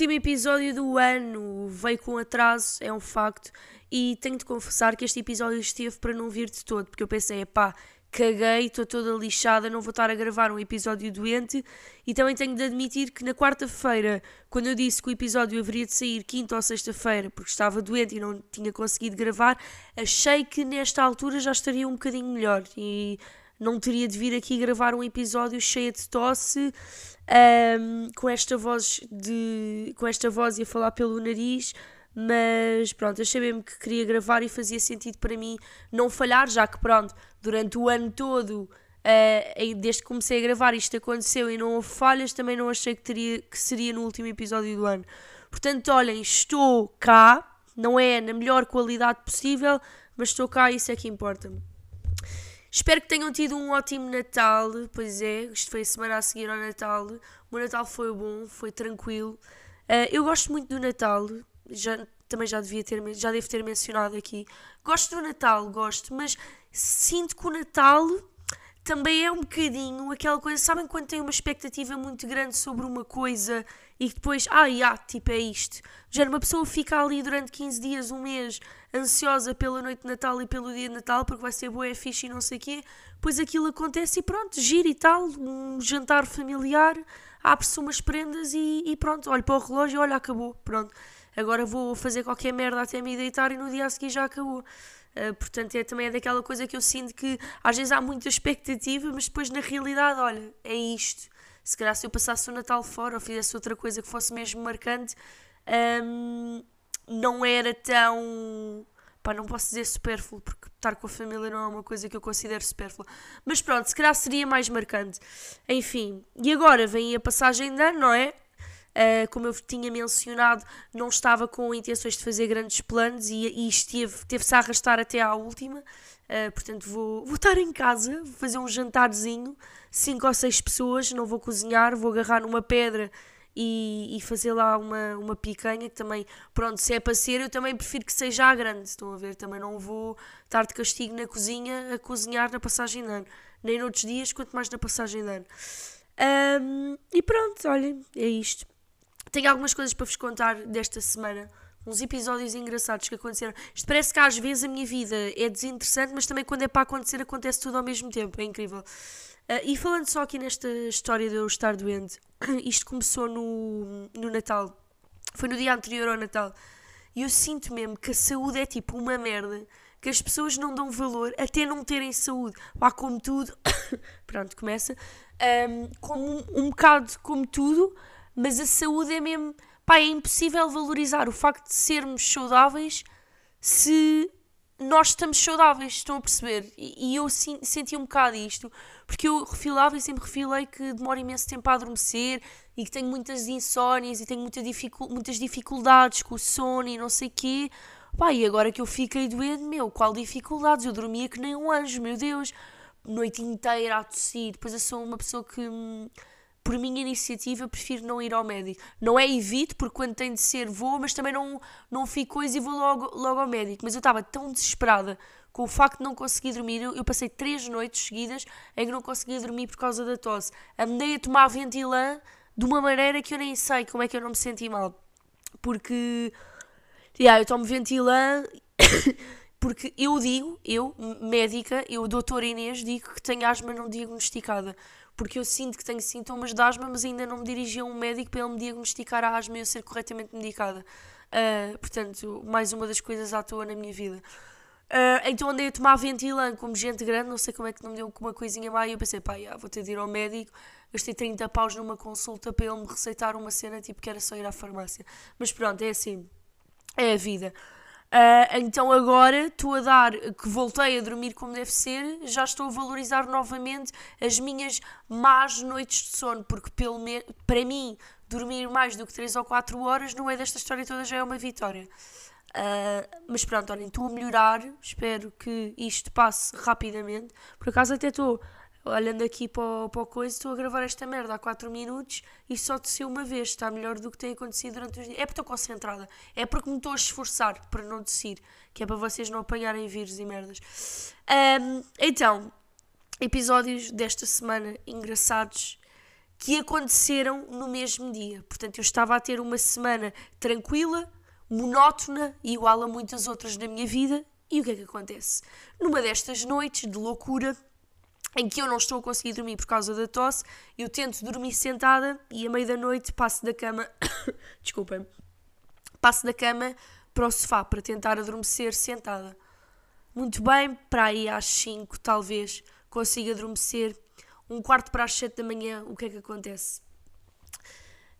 último episódio do ano veio com atraso, é um facto, e tenho de confessar que este episódio esteve para não vir de todo, porque eu pensei, pá, caguei, estou toda lixada, não vou estar a gravar um episódio doente. E também tenho de admitir que na quarta-feira, quando eu disse que o episódio haveria de sair quinta ou sexta-feira, porque estava doente e não tinha conseguido gravar, achei que nesta altura já estaria um bocadinho melhor e não teria de vir aqui gravar um episódio cheio de tosse, um, com esta voz de com esta voz e a falar pelo nariz mas pronto, achei mesmo que queria gravar e fazia sentido para mim não falhar, já que pronto, durante o ano todo, uh, desde que comecei a gravar, isto aconteceu e não houve falhas, também não achei que, teria, que seria no último episódio do ano. Portanto, olhem, estou cá, não é na melhor qualidade possível, mas estou cá e isso é que importa. Espero que tenham tido um ótimo Natal. Pois é, isto foi a semana a seguir ao Natal. O meu Natal foi bom, foi tranquilo. Uh, eu gosto muito do Natal, já, também já devia ter, já devo ter mencionado aqui. Gosto do Natal, gosto, mas sinto que o Natal também é um bocadinho aquela coisa, sabem quando tem uma expectativa muito grande sobre uma coisa e depois, ah, yeah, tipo é isto. Já uma pessoa fica ali durante 15 dias, um mês, ansiosa pela noite de Natal e pelo dia de Natal, porque vai ser boa, é fixe e não sei o quê, pois aquilo acontece e pronto, gira e tal, um jantar familiar, abre-se umas prendas e, e pronto, olho para o relógio e olha, acabou, pronto agora vou fazer qualquer merda até me deitar e no dia a seguir já acabou. Uh, portanto, é, também é daquela coisa que eu sinto que às vezes há muita expectativa, mas depois na realidade, olha, é isto. Se calhar se eu passasse o Natal fora ou fizesse outra coisa que fosse mesmo marcante, um, não era tão. Pá, não posso dizer supérfluo, porque estar com a família não é uma coisa que eu considero supérflua. Mas pronto, se calhar seria mais marcante. Enfim, e agora vem a passagem de ano, não é? Uh, como eu tinha mencionado, não estava com intenções de fazer grandes planos e, e esteve, teve-se a arrastar até à última. Uh, portanto, vou, vou estar em casa, vou fazer um jantarzinho, cinco ou seis pessoas, não vou cozinhar, vou agarrar numa pedra e, e, fazer lá uma, uma picanha, que também, pronto, se é para ser, eu também prefiro que seja à grande, estão a ver? Também não vou estar de castigo na cozinha a cozinhar na passagem de ano, nem noutros dias, quanto mais na passagem de ano. Um, e pronto, olhem, é isto. Tenho algumas coisas para vos contar desta semana. Uns episódios engraçados que aconteceram. Isto parece que às vezes a minha vida é desinteressante, mas também quando é para acontecer, acontece tudo ao mesmo tempo. É incrível. Uh, e falando só aqui nesta história de eu estar doente, isto começou no, no Natal. Foi no dia anterior ao Natal. E eu sinto mesmo que a saúde é tipo uma merda. Que as pessoas não dão valor até não terem saúde. Lá como tudo. Pronto, começa. Um, como um, um bocado como tudo mas a saúde é mesmo. Pá, é impossível valorizar o facto de sermos saudáveis se nós estamos saudáveis, estão a perceber? E, e eu sim, senti um bocado isto, porque eu refilava e sempre refilei que demora imenso tempo a adormecer e que tenho muitas insónias e tenho muita dificul muitas dificuldades com o sono e não sei quê. Pá, e agora que eu fiquei doente, meu, qual dificuldades? Eu dormia que nem um anjo, meu Deus, noite inteira a tossir. Depois eu sou uma pessoa que. Por minha iniciativa, prefiro não ir ao médico. Não é evito, porque quando tem de ser vou, mas também não, não fico coisa e vou logo, logo ao médico. Mas eu estava tão desesperada com o facto de não conseguir dormir. Eu, eu, passei três noites seguidas em que não conseguia dormir por causa da tosse. Andei a tomar ventilã de uma maneira que eu nem sei como é que eu não me senti mal. Porque, yeah, eu tomo ventilã... porque eu digo, eu, médica, eu, doutora Inês, digo que tenho asma não diagnosticada porque eu sinto que tenho sintomas de asma, mas ainda não me dirigi a um médico para ele me diagnosticar a asma e eu ser corretamente medicada. Uh, portanto, mais uma das coisas à toa na minha vida. Uh, então andei a tomar ventilã como gente grande, não sei como é que não me deu uma coisinha má e eu pensei, pá, já, vou ter de ir ao médico. Gastei 30 paus numa consulta para ele me receitar uma cena tipo que era só ir à farmácia. Mas pronto, é assim, é a vida. Uh, então agora estou a dar, que voltei a dormir como deve ser, já estou a valorizar novamente as minhas más noites de sono, porque pelo para mim dormir mais do que 3 ou 4 horas não é desta história toda, já é uma vitória. Uh, mas pronto, olhem, estou a melhorar, espero que isto passe rapidamente. Por acaso até estou olhando aqui para o, para o coisa, estou a gravar esta merda há 4 minutos e só desceu uma vez. Está melhor do que tem acontecido durante os dias. É porque estou concentrada. É porque me estou a esforçar para não descer. Que é para vocês não apanharem vírus e merdas. Um, então, episódios desta semana engraçados. que aconteceram no mesmo dia. Portanto, eu estava a ter uma semana tranquila, monótona, igual a muitas outras na minha vida. E o que é que acontece? Numa destas noites de loucura, em que eu não estou a conseguir dormir por causa da tosse, eu tento dormir sentada e à meia da noite passo da cama. Desculpem. Passo da cama para o sofá para tentar adormecer sentada. Muito bem, para aí às 5 talvez consiga adormecer. Um quarto para as 7 da manhã, o que é que acontece?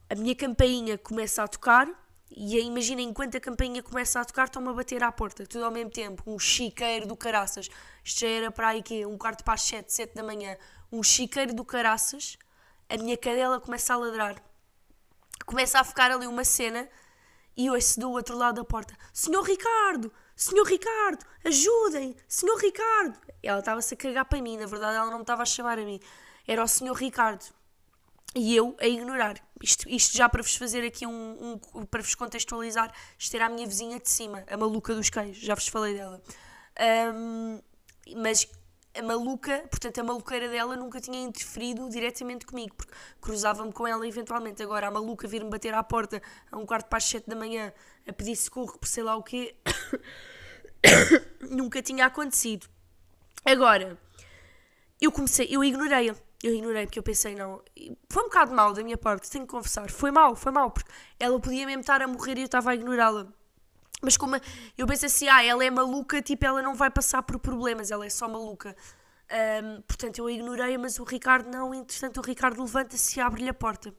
A minha campainha começa a tocar e imagina, enquanto a campainha começa a tocar, estão-me a bater à porta, tudo ao mesmo tempo. Um chiqueiro do caraças. Isto já era para aí que um quarto para as 7, 7 da manhã. Um chiqueiro do caraças. A minha cadela começa a ladrar. Começa a ficar ali uma cena e ouço do outro lado da porta: Senhor Ricardo! Senhor Ricardo! Ajudem! Senhor Ricardo! Ela estava-se a cagar para mim, na verdade ela não me estava a chamar a mim. Era o Senhor Ricardo. E eu a ignorar. Isto, isto já para vos fazer aqui um, um, para vos contextualizar, isto era a minha vizinha de cima, a maluca dos cães, já vos falei dela. Um, mas a maluca, portanto, a maluqueira dela nunca tinha interferido diretamente comigo, porque cruzava-me com ela eventualmente. Agora, a maluca vir-me bater à porta a um quarto para as sete da manhã a pedir socorro por sei lá o quê, nunca tinha acontecido. Agora, eu comecei, eu ignorei-a. Eu ignorei porque eu pensei, não. Foi um bocado mal da minha parte, tenho que confessar. Foi mal, foi mal, porque ela podia mesmo estar a morrer e eu estava a ignorá-la. Mas como eu penso assim, ah, ela é maluca, tipo, ela não vai passar por problemas, ela é só maluca. Um, portanto, eu ignorei, mas o Ricardo não. Entretanto, o Ricardo levanta-se e abre-lhe a porta.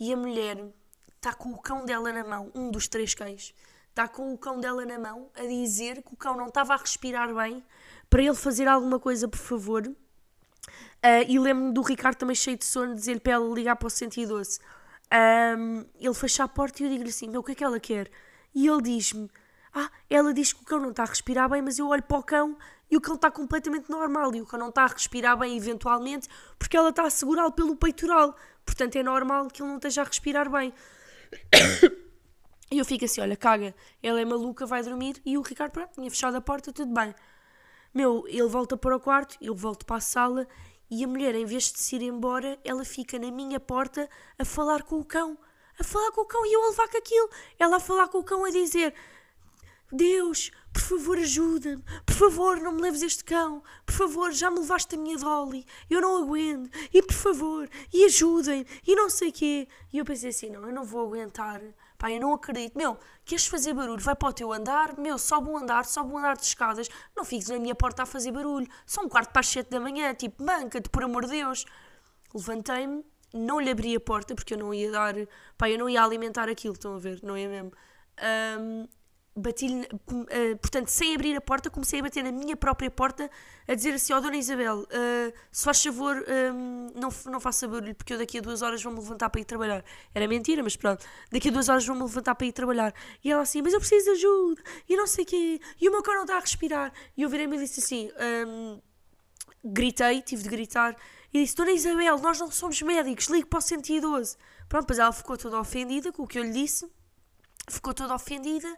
E a mulher está com o cão dela na mão, um dos três cães, está com o cão dela na mão a dizer que o cão não estava a respirar bem, para ele fazer alguma coisa, por favor. Uh, e lembro-me do Ricardo também cheio de sono, dizer-lhe para ela ligar para o 112. Um, ele fecha a porta e eu digo-lhe assim: Meu, o que é que ela quer? E ele diz-me: Ah, ela diz que o cão não está a respirar bem, mas eu olho para o cão e o cão está completamente normal. E o cão não está a respirar bem, eventualmente, porque ela está a segurá-lo pelo peitoral. Portanto, é normal que ele não esteja a respirar bem. E eu fico assim: Olha, caga, ela é maluca, vai dormir. E o Ricardo, pronto, tinha fechado a porta, tudo bem. Meu, ele volta para o quarto, eu volto para a sala e a mulher, em vez de se ir embora, ela fica na minha porta a falar com o cão a falar com o cão e eu a levar com aquilo. Ela a falar com o cão a dizer: Deus, por favor, ajuda-me. Por favor, não me leves este cão. Por favor, já me levaste a minha Dolly. Eu não aguento. E por favor, e ajudem. E não sei o quê. E eu pensei assim: não, eu não vou aguentar. Pá, eu não acredito. Meu, queres fazer barulho? Vai para o teu andar. Meu, sobe um andar, sobe um andar de escadas. Não fiques na minha porta a fazer barulho. São um quarto para as sete da manhã. Tipo, manca-te, por amor de Deus. Levantei-me não lhe abri a porta porque eu não ia dar, pá, eu não ia alimentar aquilo, estão a ver, não ia mesmo. Um, bati-lhe, uh, portanto, sem abrir a porta, comecei a bater na minha própria porta, a dizer assim: Ó oh, Dona Isabel, uh, se faz favor, um, não, não faça barulho, porque eu daqui a duas horas vou-me levantar para ir trabalhar. Era mentira, mas pronto, daqui a duas horas vou-me levantar para ir trabalhar. E ela assim: Mas eu preciso de ajuda, e não sei o quê, e o meu cão não está a respirar. E eu virei-me e disse assim: um, Gritei, tive de gritar e disse: Dona Isabel, nós não somos médicos, ligue para o 112. Pronto, pois ela ficou toda ofendida com o que eu lhe disse, ficou toda ofendida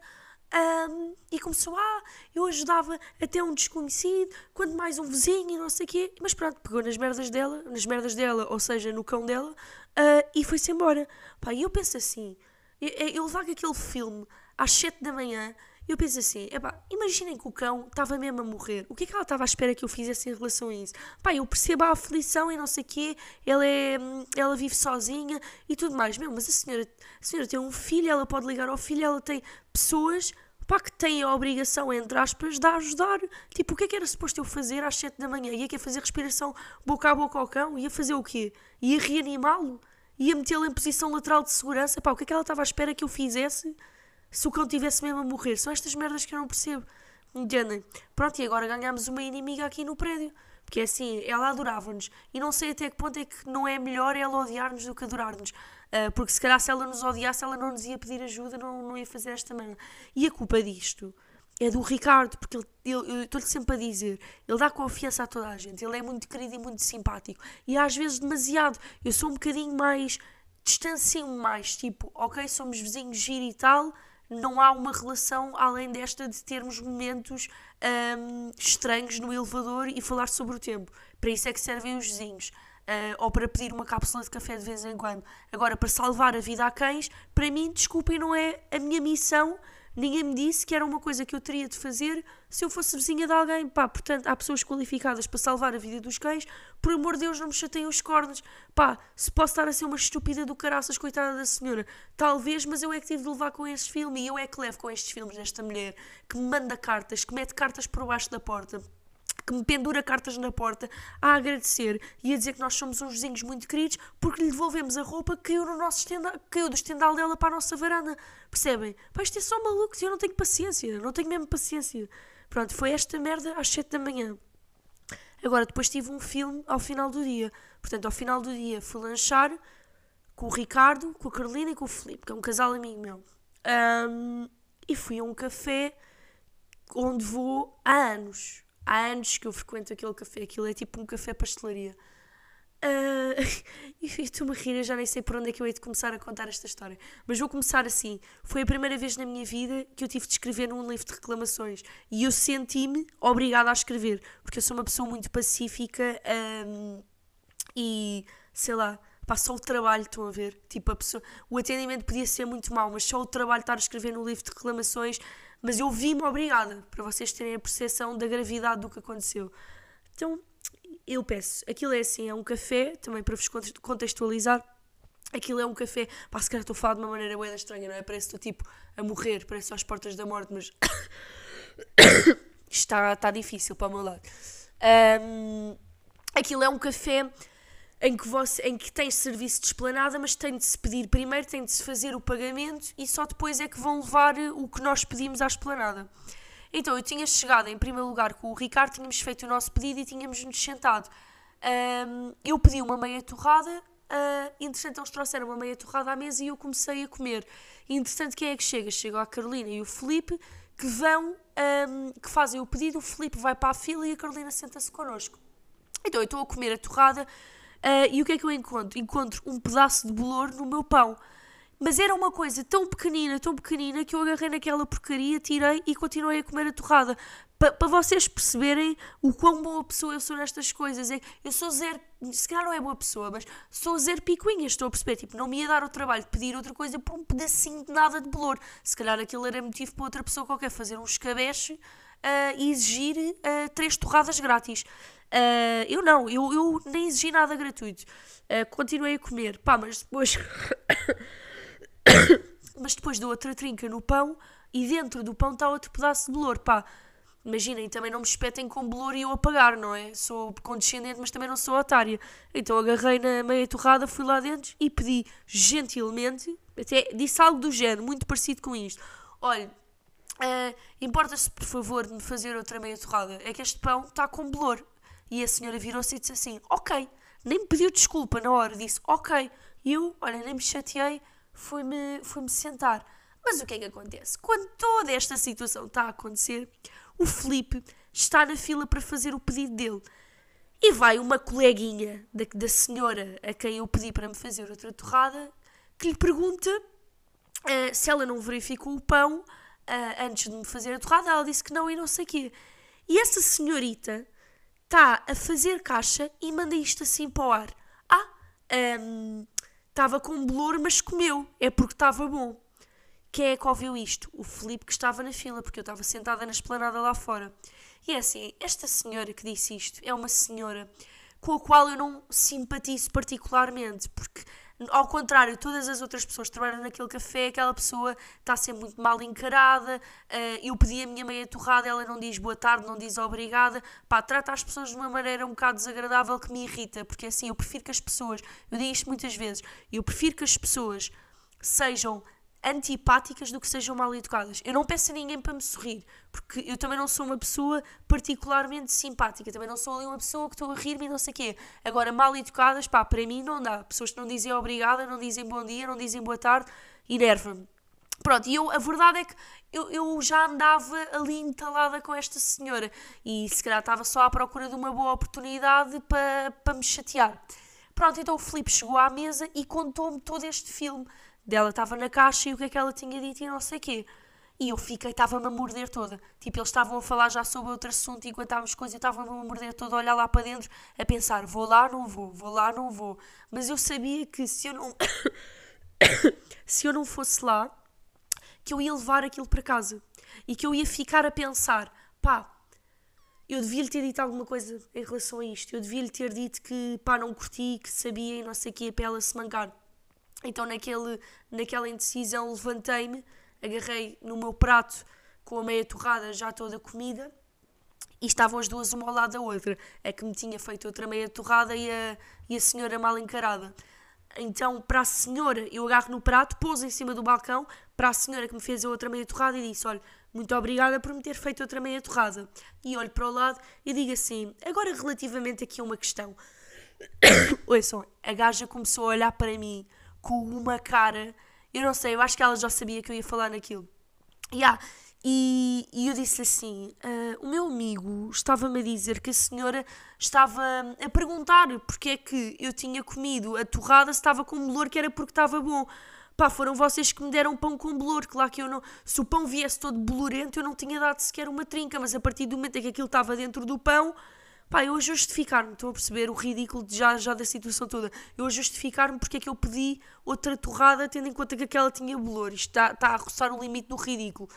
um, e começou: Ah, eu ajudava até um desconhecido, quando mais um vizinho e não sei o quê. Mas pronto, pegou nas merdas dela, nas merdas dela, ou seja, no cão dela, uh, e foi-se embora. Pá, e eu penso assim: eu, eu levar aquele filme às 7 da manhã eu penso assim, epá, imaginem que o cão estava mesmo a morrer. O que é que ela estava à espera que eu fizesse em relação a isso? Pá, eu percebo a aflição e não sei o quê, ela, é, ela vive sozinha e tudo mais. Meu, mas a senhora, a senhora tem um filho, ela pode ligar ao filho, ela tem pessoas pá, que têm a obrigação, entre aspas, de ajudar. Tipo, o que é que era suposto eu fazer às 7 da manhã? Ia que fazer respiração boca a boca ao cão? Ia fazer o quê? Ia reanimá-lo? Ia metê-lo em posição lateral de segurança? Pá, o que é que ela estava à espera que eu fizesse? Se o cão tivesse mesmo a morrer. São estas merdas que eu não percebo. Entendem? Pronto, e agora ganhámos uma inimiga aqui no prédio. Porque é assim, ela adorava-nos. E não sei até que ponto é que não é melhor ela odiar-nos do que adorar-nos. Uh, porque se calhar se ela nos odiasse, ela não nos ia pedir ajuda, não, não ia fazer esta merda. E a culpa disto é do Ricardo, porque ele, ele, eu estou-lhe sempre a dizer, ele dá confiança a toda a gente, ele é muito querido e muito simpático. E às vezes demasiado. Eu sou um bocadinho mais. distancio mais, tipo, ok, somos vizinhos giro e tal não há uma relação além desta de termos momentos um, estranhos no elevador e falar sobre o tempo. Para isso é que servem os vizinhos. uh, ou para pedir uma cápsula de café de vez em quando. Agora, para salvar a vida a cães, para mim, desculpem, não é a minha missão. Ninguém me disse que era uma coisa que eu teria de fazer se eu fosse vizinha de alguém. Pá, portanto, há pessoas qualificadas para salvar a vida dos cães. Por amor de Deus, não me chateiem os cornos. Pá, se posso estar a ser uma estúpida do caraças, coitada da senhora. Talvez, mas eu é que tive de levar com este filme e eu é que levo com estes filmes desta mulher que me manda cartas, que mete cartas por baixo da porta que me pendura cartas na porta a agradecer e a dizer que nós somos uns vizinhos muito queridos porque lhe devolvemos a roupa que caiu, no nosso estendal, caiu do estendal dela para a nossa varanda. Percebem? Pá, isto é só maluco, eu não tenho paciência, não tenho mesmo paciência. Pronto, foi esta merda às 7 da manhã. Agora, depois tive um filme ao final do dia. Portanto, ao final do dia fui lanchar com o Ricardo, com a Carolina e com o Filipe, que é um casal amigo meu. Um, e fui a um café onde vou há anos há anos que eu frequento aquele café, aquilo é tipo um café pastelaria. Uh, e estou-me a rir, eu já nem sei por onde é que eu hei de começar a contar esta história. Mas vou começar assim. Foi a primeira vez na minha vida que eu tive de escrever num livro de reclamações. E eu senti-me obrigada a escrever, porque eu sou uma pessoa muito pacífica um, e sei lá. Pá, só o trabalho, estão a ver? Tipo, a pessoa, o atendimento podia ser muito mau, mas só o trabalho de estar a escrever no livro de reclamações mas eu vi-me obrigada, para vocês terem a percepção da gravidade do que aconteceu. Então, eu peço, aquilo é assim, é um café, também para vos contextualizar, aquilo é um café, pá, se calhar estou a falar de uma maneira bem estranha, não é? Parece que tipo a morrer, parece às portas da morte, mas está, está difícil para o meu lado. Um, aquilo é um café em que, você, em que tem serviço de esplanada, mas tem de se pedir primeiro, tem de se fazer o pagamento e só depois é que vão levar eh, o que nós pedimos à esplanada. Então eu tinha chegado em primeiro lugar com o Ricardo, tínhamos feito o nosso pedido e tínhamos nos sentado. Um, eu pedi uma meia torrada, uh, entretanto eles trouxeram uma meia torrada à mesa e eu comecei a comer. E entretanto quem é que chega? Chegou a Carolina e o Felipe que vão, um, que fazem o pedido, o Felipe vai para a fila e a Carolina senta-se connosco. Então eu estou a comer a torrada, Uh, e o que é que eu encontro? Encontro um pedaço de bolor no meu pão. Mas era uma coisa tão pequenina, tão pequenina, que eu agarrei naquela porcaria, tirei e continuei a comer a torrada. Para pa vocês perceberem o quão boa pessoa eu sou nestas coisas. É, eu sou zero, se calhar não é boa pessoa, mas sou zero picuinha, estou a perceber. Tipo, não me ia dar o trabalho de pedir outra coisa por um pedacinho de nada de bolor. Se calhar aquilo era motivo para outra pessoa qualquer fazer um escabeche uh, e exigir uh, três torradas grátis. Uh, eu não, eu, eu nem exigi nada gratuito. Uh, continuei a comer. Pá, mas depois. mas depois dou outra trinca no pão e dentro do pão está outro pedaço de bolor. Pá, imaginem, também não me espetem com bolor e eu a pagar, não é? Sou condescendente, mas também não sou otária. Então agarrei na meia torrada, fui lá dentro e pedi gentilmente, até disse algo do género, muito parecido com isto. Olha, uh, importa-se por favor de me fazer outra meia torrada? É que este pão está com bolor. E a senhora virou-se e disse assim: Ok, nem me pediu desculpa na hora, disse: Ok. E eu, olha, nem me chateei, fui-me fui sentar. Mas o que é que acontece? Quando toda esta situação está a acontecer, o Felipe está na fila para fazer o pedido dele. E vai uma coleguinha da, da senhora a quem eu pedi para me fazer outra torrada que lhe pergunta uh, se ela não verificou o pão uh, antes de me fazer a torrada. Ela disse que não e não sei o quê. E essa senhorita está a fazer caixa e manda isto assim para o ar. Ah, estava um, com bolor, mas comeu. É porque estava bom. Quem é que ouviu isto? O Felipe que estava na fila, porque eu estava sentada na esplanada lá fora. E é assim, esta senhora que disse isto é uma senhora com a qual eu não simpatizo particularmente, porque ao contrário, todas as outras pessoas que trabalham naquele café, aquela pessoa está a ser muito mal encarada. Uh, eu pedi a minha meia torrada, ela não diz boa tarde, não diz obrigada. Pá, trata as pessoas de uma maneira um bocado desagradável que me irrita, porque assim, eu prefiro que as pessoas, eu digo isto muitas vezes, eu prefiro que as pessoas sejam antipáticas do que sejam mal educadas. Eu não peço a ninguém para me sorrir, porque eu também não sou uma pessoa particularmente simpática, também não sou ali uma pessoa que estou a rir-me e não sei o quê. Agora, mal educadas, pá, para mim não dá. Pessoas que não dizem obrigada, não dizem bom dia, não dizem boa tarde, enerva-me. Pronto, e eu, a verdade é que eu, eu já andava ali entalada com esta senhora e se calhar estava só à procura de uma boa oportunidade para, para me chatear. Pronto, então o Filipe chegou à mesa e contou-me todo este filme dela estava na caixa e o que é que ela tinha dito e não sei o quê. E eu fiquei, estava-me a morder toda. Tipo, eles estavam a falar já sobre outro assunto enquanto estávamos coisas, eu estava-me a morder toda, a olhar lá para dentro, a pensar, vou lá, não vou, vou lá, não vou. Mas eu sabia que se eu não. se eu não fosse lá, que eu ia levar aquilo para casa. E que eu ia ficar a pensar, pá, eu devia-lhe ter dito alguma coisa em relação a isto. Eu devia-lhe ter dito que, pá, não curti, que sabia e não sei o que, para ela se mangar. Então, naquele, naquela indecisão, levantei-me agarrei no meu prato com a meia torrada já toda comida e estavam as duas uma ao lado da outra. A que me tinha feito outra meia torrada e a, e a senhora mal encarada. Então, para a senhora, eu agarro no prato, pôs em cima do balcão, para a senhora que me fez a outra meia torrada e disse: Olha, muito obrigada por me ter feito outra meia torrada. E olho para o lado e digo assim: Agora, relativamente aqui a uma questão. Ouçam, a gaja começou a olhar para mim com uma cara eu não sei, eu acho que ela já sabia que eu ia falar naquilo. Yeah. E, e eu disse assim: uh, o meu amigo estava-me a dizer que a senhora estava a perguntar porque é que eu tinha comido a torrada se estava com bolor, que era porque estava bom. Pá, foram vocês que me deram pão com bolor. Claro que eu não. Se o pão viesse todo bolorento, eu não tinha dado sequer uma trinca, mas a partir do momento em que aquilo estava dentro do pão, Pá, eu a justificar-me, estão a perceber o ridículo já, já da situação toda. Eu a justificar-me porque é que eu pedi outra torrada, tendo em conta que aquela tinha bolor. Isto está, está a roçar o limite do ridículo.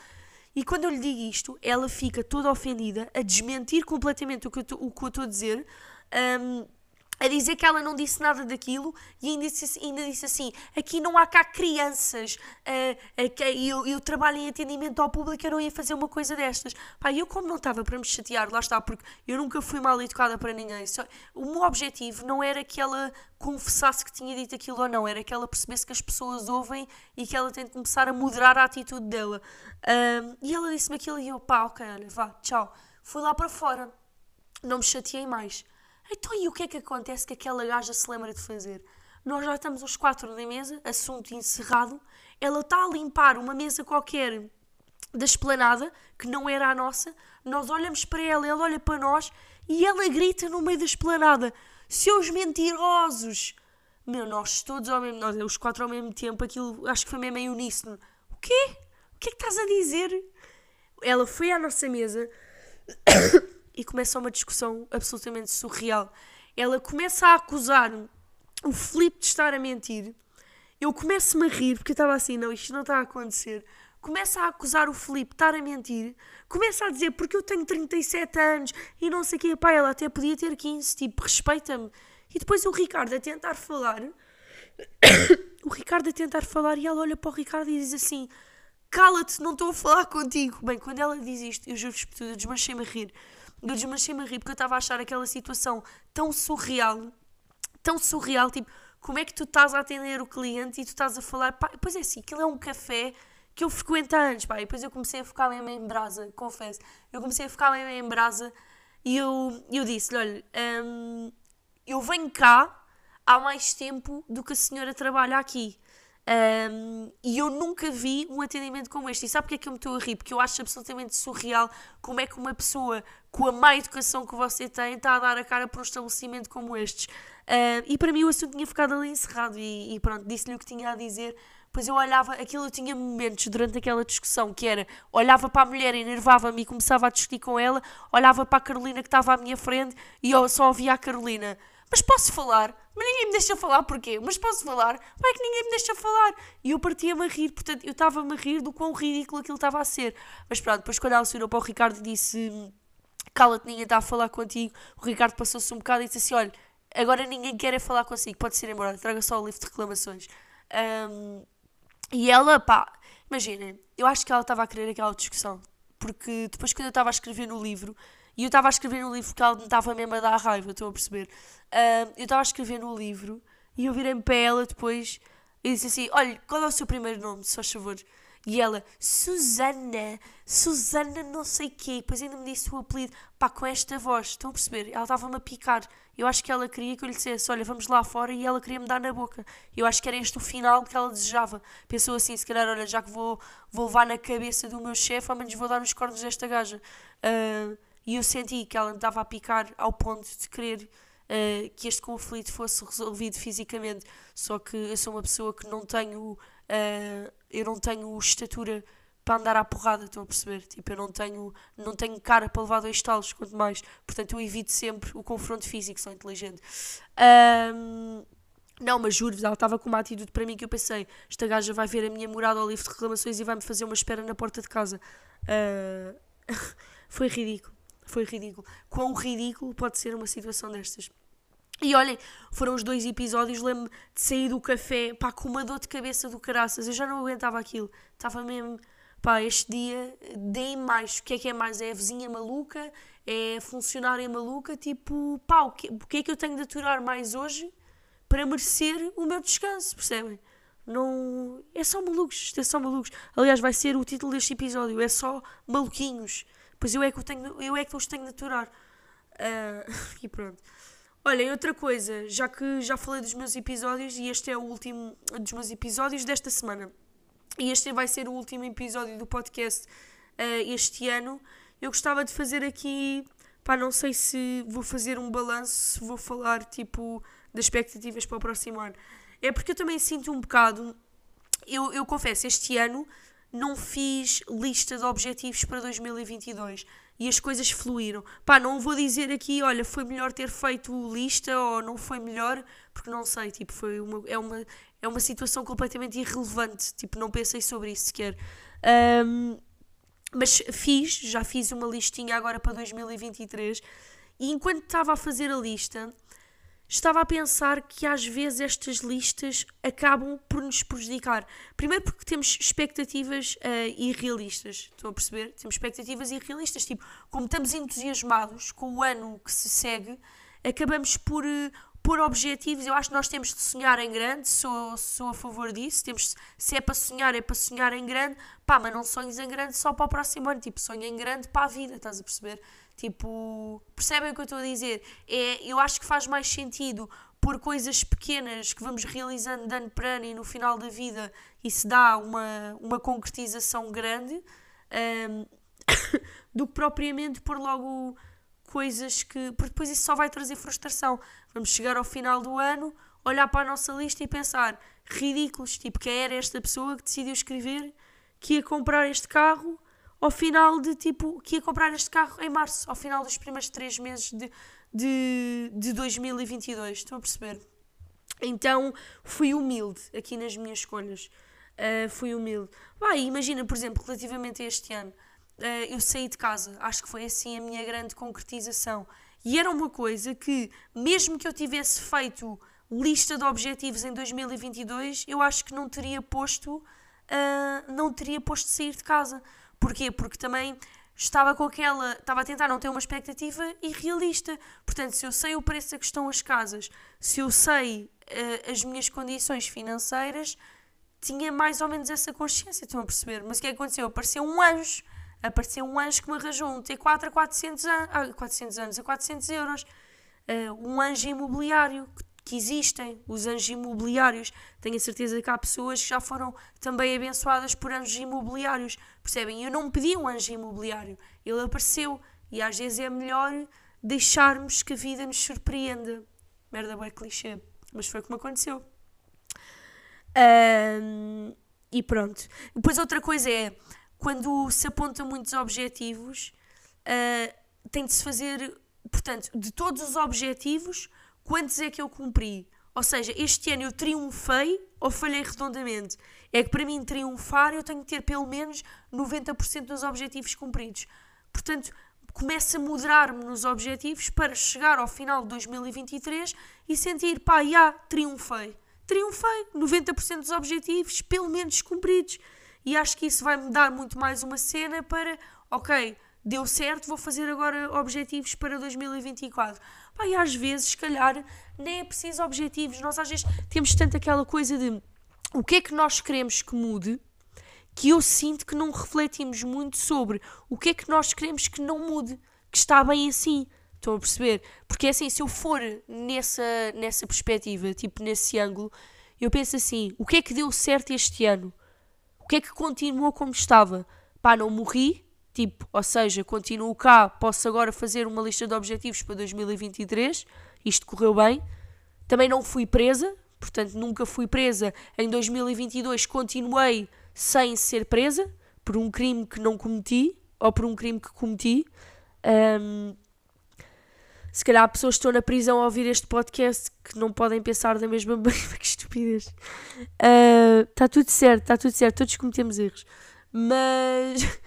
E quando eu lhe digo isto, ela fica toda ofendida, a desmentir completamente o que eu, o que eu estou a dizer. Um, a dizer que ela não disse nada daquilo e ainda disse, ainda disse assim: aqui não há cá crianças, uh, uh, eu, eu trabalho em atendimento ao público, eu não ia fazer uma coisa destas. Pá, eu, como não estava para me chatear, lá está, porque eu nunca fui mal educada para ninguém. Só, o meu objetivo não era que ela confessasse que tinha dito aquilo ou não, era que ela percebesse que as pessoas ouvem e que ela tem de começar a moderar a atitude dela. Uh, e ela disse-me aquilo e eu, pá, ok, olha, vá, tchau. Fui lá para fora, não me chateei mais. Então, e o que é que acontece que aquela gaja se lembra de fazer? Nós já estamos os quatro na mesa, assunto encerrado. Ela está a limpar uma mesa qualquer da esplanada, que não era a nossa. Nós olhamos para ela, ela olha para nós e ela grita no meio da esplanada: Seus mentirosos! Meu, nós todos ao mesmo nós, os quatro ao mesmo tempo, aquilo acho que foi mesmo em uníssono. O quê? O que é que estás a dizer? Ela foi à nossa mesa e começa uma discussão absolutamente surreal. Ela começa a acusar o Filipe de estar a mentir. Eu começo-me a rir, porque eu estava assim, não, isto não está a acontecer. Começa a acusar o Filipe de estar a mentir. Começa a dizer, porque eu tenho 37 anos e não sei o que, pá, ela até podia ter 15, tipo, respeita-me. E depois o Ricardo a tentar falar. o Ricardo a tentar falar e ela olha para o Ricardo e diz assim: Cala-te, não estou a falar contigo. Bem, quando ela diz isto, eu juro-vos por tudo, eu desmanchei-me a rir. Eu desmanchei-me a rir porque eu estava a achar aquela situação tão surreal, tão surreal, tipo, como é que tu estás a atender o cliente e tu estás a falar, pá, pois é assim, aquilo é um café que eu frequento há anos, pá, e depois eu comecei a ficar mesmo em brasa, confesso, eu comecei a ficar mesmo em brasa e eu, eu disse-lhe, olha, hum, eu venho cá há mais tempo do que a senhora trabalha aqui. Um, e eu nunca vi um atendimento como este. E sabe porque é que eu me estou a rir? Porque eu acho absolutamente surreal como é que uma pessoa com a má educação que você tem está a dar a cara para um estabelecimento como estes. Uh, e para mim o assunto tinha ficado ali encerrado e, e pronto, disse-lhe o que tinha a dizer. Pois eu olhava, aquilo eu tinha momentos durante aquela discussão que era, olhava para a mulher, enervava-me e começava a discutir com ela, olhava para a Carolina que estava à minha frente e eu só ouvia a Carolina. Mas posso falar? Mas ninguém me deixa falar porquê? Mas posso falar? Vai que ninguém me deixa falar. E eu partia-me a rir, portanto, eu estava-me a rir do quão ridículo aquilo estava a ser. Mas pronto, depois quando ela se virou para o Ricardo e disse cala-te, ninguém está a falar contigo, o Ricardo passou-se um bocado e disse assim, olha, agora ninguém quer é falar consigo, pode ser embora, traga só o livro de reclamações. Um, e ela, pá, imaginem, eu acho que ela estava a querer aquela discussão, porque depois quando eu estava a escrever no livro, e eu estava a escrever no livro porque ela me estava mesmo a dar raiva, estão a perceber? Uh, eu estava a escrever no livro e eu virei-me para ela depois e disse assim: Olha, qual é o seu primeiro nome, se faz favor? E ela, Susana, Susana não sei quê. Depois ainda me disse o apelido, pá, com esta voz. Estão a perceber? Ela estava-me a picar. Eu acho que ela queria que eu lhe dissesse, olha, vamos lá fora. E ela queria me dar na boca. Eu acho que era este o final que ela desejava. Pensou assim, se calhar, olha, já que vou, vou levar na cabeça do meu chefe, ao menos vou dar nos cornos desta gaja. Uh, e eu senti que ela estava a picar ao ponto de querer uh, que este conflito fosse resolvido fisicamente. Só que eu sou uma pessoa que não tenho, uh, eu não tenho estatura para andar à porrada, estão a perceber? Tipo, eu não tenho, não tenho cara para levar dois talos, quanto mais. Portanto, eu evito sempre o confronto físico, sou inteligente. Um, não, mas juro-vos, ela estava com uma atitude para mim que eu pensei: esta gaja vai ver a minha morada ao livro de reclamações e vai-me fazer uma espera na porta de casa. Uh, foi ridículo. Foi ridículo. Quão ridículo pode ser uma situação destas? E olhem, foram os dois episódios, lembro-me de sair do café, pá, com uma dor de cabeça do caraças, eu já não aguentava aquilo, estava mesmo, pá, este dia, dei mais, o que é que é mais, é a vizinha maluca, é funcionária maluca, tipo, pá, o que, o que é que eu tenho de aturar mais hoje para merecer o meu descanso, percebem? Não, é só malucos, é só malucos, aliás vai ser o título deste episódio, é só maluquinhos, pois eu é que, tenho, eu é que os tenho de aturar, uh, e pronto. Olha, e outra coisa, já que já falei dos meus episódios e este é o último dos meus episódios desta semana, e este vai ser o último episódio do podcast uh, este ano, eu gostava de fazer aqui, pá, não sei se vou fazer um balanço, se vou falar tipo das expectativas para o próximo ano. É porque eu também sinto um bocado, eu, eu confesso, este ano não fiz lista de objetivos para 2022 e as coisas fluíram. Pá, não vou dizer aqui, olha, foi melhor ter feito lista ou não foi melhor, porque não sei, tipo, foi uma, é, uma, é uma situação completamente irrelevante, tipo, não pensei sobre isso sequer. Um, mas fiz, já fiz uma listinha agora para 2023 e enquanto estava a fazer a lista, estava a pensar que às vezes estas listas acabam por nos prejudicar. Primeiro porque temos expectativas uh, irrealistas, estão a perceber? Temos expectativas irrealistas, tipo, como estamos entusiasmados com o ano que se segue, acabamos por uh, pôr objetivos. Eu acho que nós temos de sonhar em grande, sou, sou a favor disso. Temos, se é para sonhar, é para sonhar em grande, pá, mas não sonhes em grande só para o próximo ano, tipo, sonha em grande para a vida, estás a perceber? Tipo, percebem o que eu estou a dizer? É, eu acho que faz mais sentido por coisas pequenas que vamos realizando de ano para ano e no final da vida isso dá uma, uma concretização grande um, do que propriamente por logo coisas que. Porque depois isso só vai trazer frustração. Vamos chegar ao final do ano, olhar para a nossa lista e pensar ridículos, tipo, quem era esta pessoa que decidiu escrever que ia comprar este carro ao final de tipo, que ia comprar este carro em março, ao final dos primeiros três meses de, de, de 2022. Estão a perceber? Então fui humilde aqui nas minhas escolhas. Uh, fui humilde. Vai, imagina, por exemplo, relativamente a este ano, uh, eu saí de casa, acho que foi assim a minha grande concretização. E era uma coisa que, mesmo que eu tivesse feito lista de objetivos em 2022, eu acho que não teria posto, uh, não teria posto sair de casa. Porquê? Porque também estava com aquela. Estava a tentar não ter uma expectativa irrealista. Portanto, se eu sei o preço a que estão as casas, se eu sei uh, as minhas condições financeiras, tinha mais ou menos essa consciência. Estão a perceber? Mas o que é aconteceu? Apareceu um anjo. Apareceu um anjo que me arranjou um T4 a 400, an ah, 400 anos, a 400 euros. Uh, um anjo imobiliário que que existem, os anjos imobiliários. Tenho a certeza que há pessoas que já foram também abençoadas por anjos imobiliários. Percebem? Eu não pedi um anjo imobiliário, ele apareceu. E às vezes é melhor deixarmos que a vida nos surpreenda. Merda, bem clichê. Mas foi como aconteceu. Um, e pronto. Depois outra coisa é, quando se aponta muitos objetivos, uh, tem de se fazer, portanto, de todos os objetivos, quantos é que eu cumpri? Ou seja, este ano eu triunfei ou falhei redondamente? É que para mim triunfar eu tenho que ter pelo menos 90% dos objetivos cumpridos. Portanto, começo a moderar-me nos objetivos para chegar ao final de 2023 e sentir, pá, já, triunfei. Triunfei, 90% dos objetivos pelo menos cumpridos. E acho que isso vai me dar muito mais uma cena para, ok, deu certo, vou fazer agora objetivos para 2024. Pá, e às vezes, se calhar, nem é preciso objetivos. Nós às vezes temos tanto aquela coisa de o que é que nós queremos que mude que eu sinto que não refletimos muito sobre o que é que nós queremos que não mude, que está bem assim. Estão a perceber? Porque é assim, se eu for nessa, nessa perspectiva, tipo nesse ângulo, eu penso assim: o que é que deu certo este ano? O que é que continuou como estava? Pá, não morri, Tipo, ou seja, continuo cá, posso agora fazer uma lista de objetivos para 2023, isto correu bem. Também não fui presa, portanto nunca fui presa. Em 2022 continuei sem ser presa, por um crime que não cometi ou por um crime que cometi. Um, se calhar pessoas que estão na prisão a ouvir este podcast que não podem pensar da mesma maneira que estupidez. Está uh, tudo certo, está tudo certo, todos cometemos erros. Mas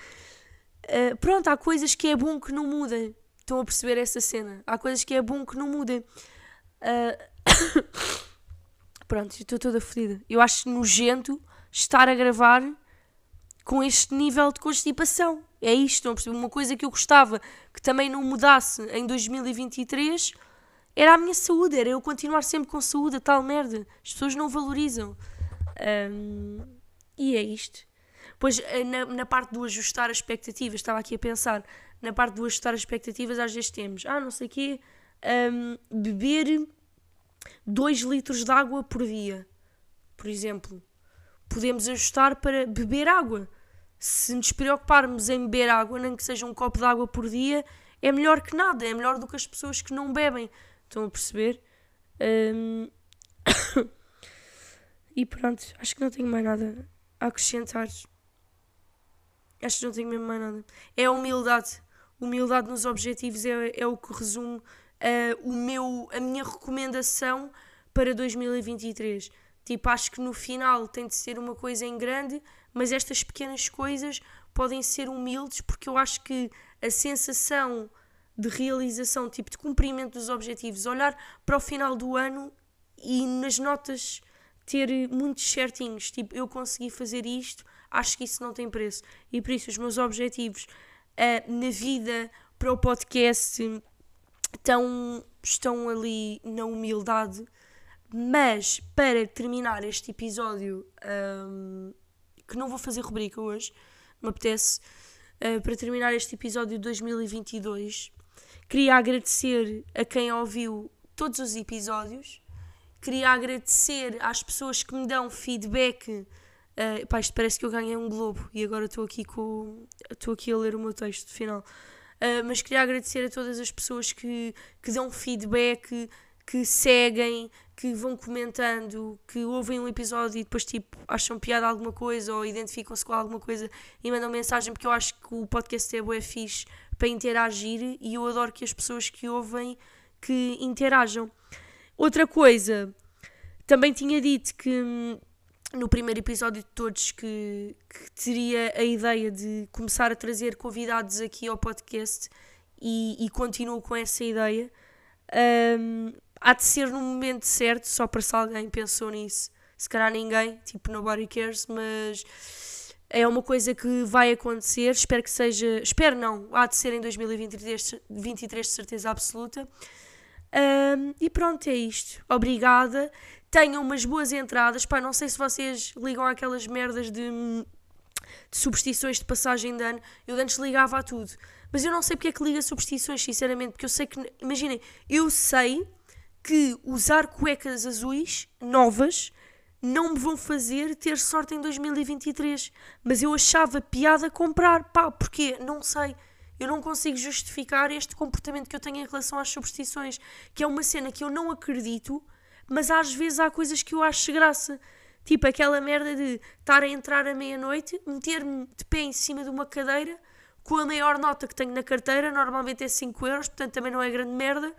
uh, pronto, há coisas que é bom que não mudem. Estão a perceber essa cena? Há coisas que é bom que não mudem. Uh, pronto, estou toda fodida. Eu acho nojento estar a gravar com este nível de constipação. É isto, não percebo? Uma coisa que eu gostava que também não mudasse em 2023 era a minha saúde, era eu continuar sempre com saúde, a tal merda. As pessoas não valorizam. Um, e é isto. Pois eh, na, na, parte do ajustar as expectativas, estava aqui a pensar, na parte do ajustar as expectativas, às vezes temos, ah, não sei o quê, um, beber 2 litros de água por dia, por exemplo. Podemos ajustar para beber água se nos preocuparmos em beber água, nem que seja um copo de água por dia, é melhor que nada, é melhor do que as pessoas que não bebem. Estão a perceber? Um... e pronto, acho que não tenho mais nada a acrescentar. Acho que não tenho mesmo mais nada. É a humildade. Humildade nos objetivos é, é o que resume uh, o meu, a minha recomendação para 2023. Tipo, acho que no final tem de ser uma coisa em grande, mas estas pequenas coisas podem ser humildes porque eu acho que a sensação de realização, tipo de cumprimento dos objetivos, olhar para o final do ano e nas notas ter muitos certinhos, tipo eu consegui fazer isto, acho que isso não tem preço. E por isso os meus objetivos uh, na vida para o podcast estão, estão ali na humildade. Mas para terminar este episódio um, que não vou fazer rubrica hoje, me apetece, uh, para terminar este episódio de 2022, queria agradecer a quem ouviu todos os episódios, queria agradecer às pessoas que me dão feedback. Uh, pá, isto parece que eu ganhei um globo e agora estou aqui, com, estou aqui a ler o meu texto final. Uh, mas queria agradecer a todas as pessoas que, que dão feedback, que seguem, que vão comentando, que ouvem um episódio e depois tipo acham piada alguma coisa ou identificam-se com alguma coisa e mandam mensagem porque eu acho que o podcast é bué fixe para interagir e eu adoro que as pessoas que ouvem que interajam. Outra coisa, também tinha dito que hum, no primeiro episódio de todos que, que teria a ideia de começar a trazer convidados aqui ao podcast e, e continuo com essa ideia. Um, há de ser no momento certo, só para se alguém pensou nisso. Se calhar ninguém, tipo, nobody cares, mas é uma coisa que vai acontecer. Espero que seja. Espero não, há de ser em 2023, 23 de certeza absoluta. Um, e pronto, é isto. Obrigada. Tenham umas boas entradas. Pá, não sei se vocês ligam àquelas merdas de, de superstições de passagem de ano. Eu antes ligava a tudo. Mas eu não sei porque é que liga superstições, sinceramente. Porque eu sei que. Imaginem, eu sei que usar cuecas azuis novas não me vão fazer ter sorte em 2023. Mas eu achava piada comprar. Pá, porquê? Não sei. Eu não consigo justificar este comportamento que eu tenho em relação às superstições, que é uma cena que eu não acredito, mas às vezes há coisas que eu acho graça. Tipo aquela merda de estar a entrar à meia-noite, meter-me de pé em cima de uma cadeira com a maior nota que tenho na carteira, normalmente é 5 euros, portanto também não é grande merda,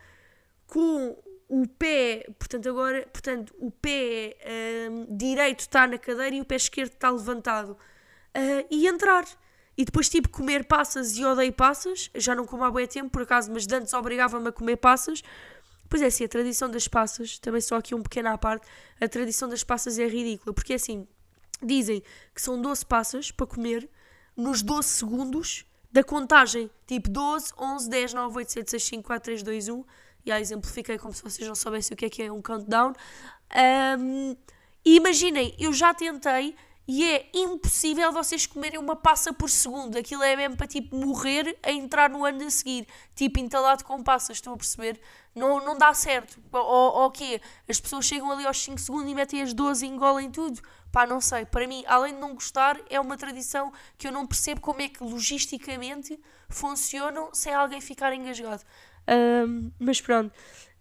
com o pé, portanto, agora, portanto, o pé uh, direito está na cadeira e o pé esquerdo está levantado. Uh, e entrar. E depois, tipo, comer passas e odeio passas. Já não como há bem tempo, por acaso, mas antes obrigava-me a comer passas. Pois é, assim, a tradição das passas, também só aqui um pequeno à parte, a tradição das passas é ridícula, porque assim, dizem que são 12 passas para comer nos 12 segundos da contagem. Tipo, 12, 11, 10, 9, 8, 7, 6, 5, 4, 3, 2, 1 já exemplifiquei como se vocês não soubessem o que é que é um countdown. Um, e imaginem, eu já tentei e é impossível vocês comerem uma passa por segundo. Aquilo é mesmo para tipo morrer a entrar no ano a seguir, tipo entalado com passas, estão a perceber? Não, não dá certo. Ou o quê? As pessoas chegam ali aos 5 segundos e metem as 12 e engolem tudo. Pá, não sei. Para mim, além de não gostar, é uma tradição que eu não percebo como é que logisticamente funcionam sem alguém ficar engasgado. Um, mas pronto,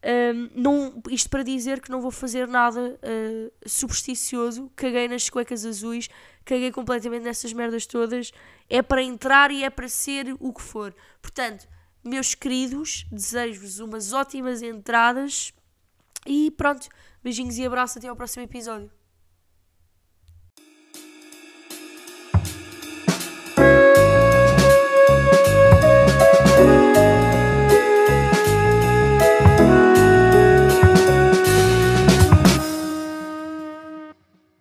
um, não, isto para dizer que não vou fazer nada uh, supersticioso. Caguei nas cuecas azuis, caguei completamente nessas merdas todas. É para entrar e é para ser o que for. Portanto, meus queridos, desejo-vos umas ótimas entradas e pronto. Beijinhos e abraço, até ao próximo episódio.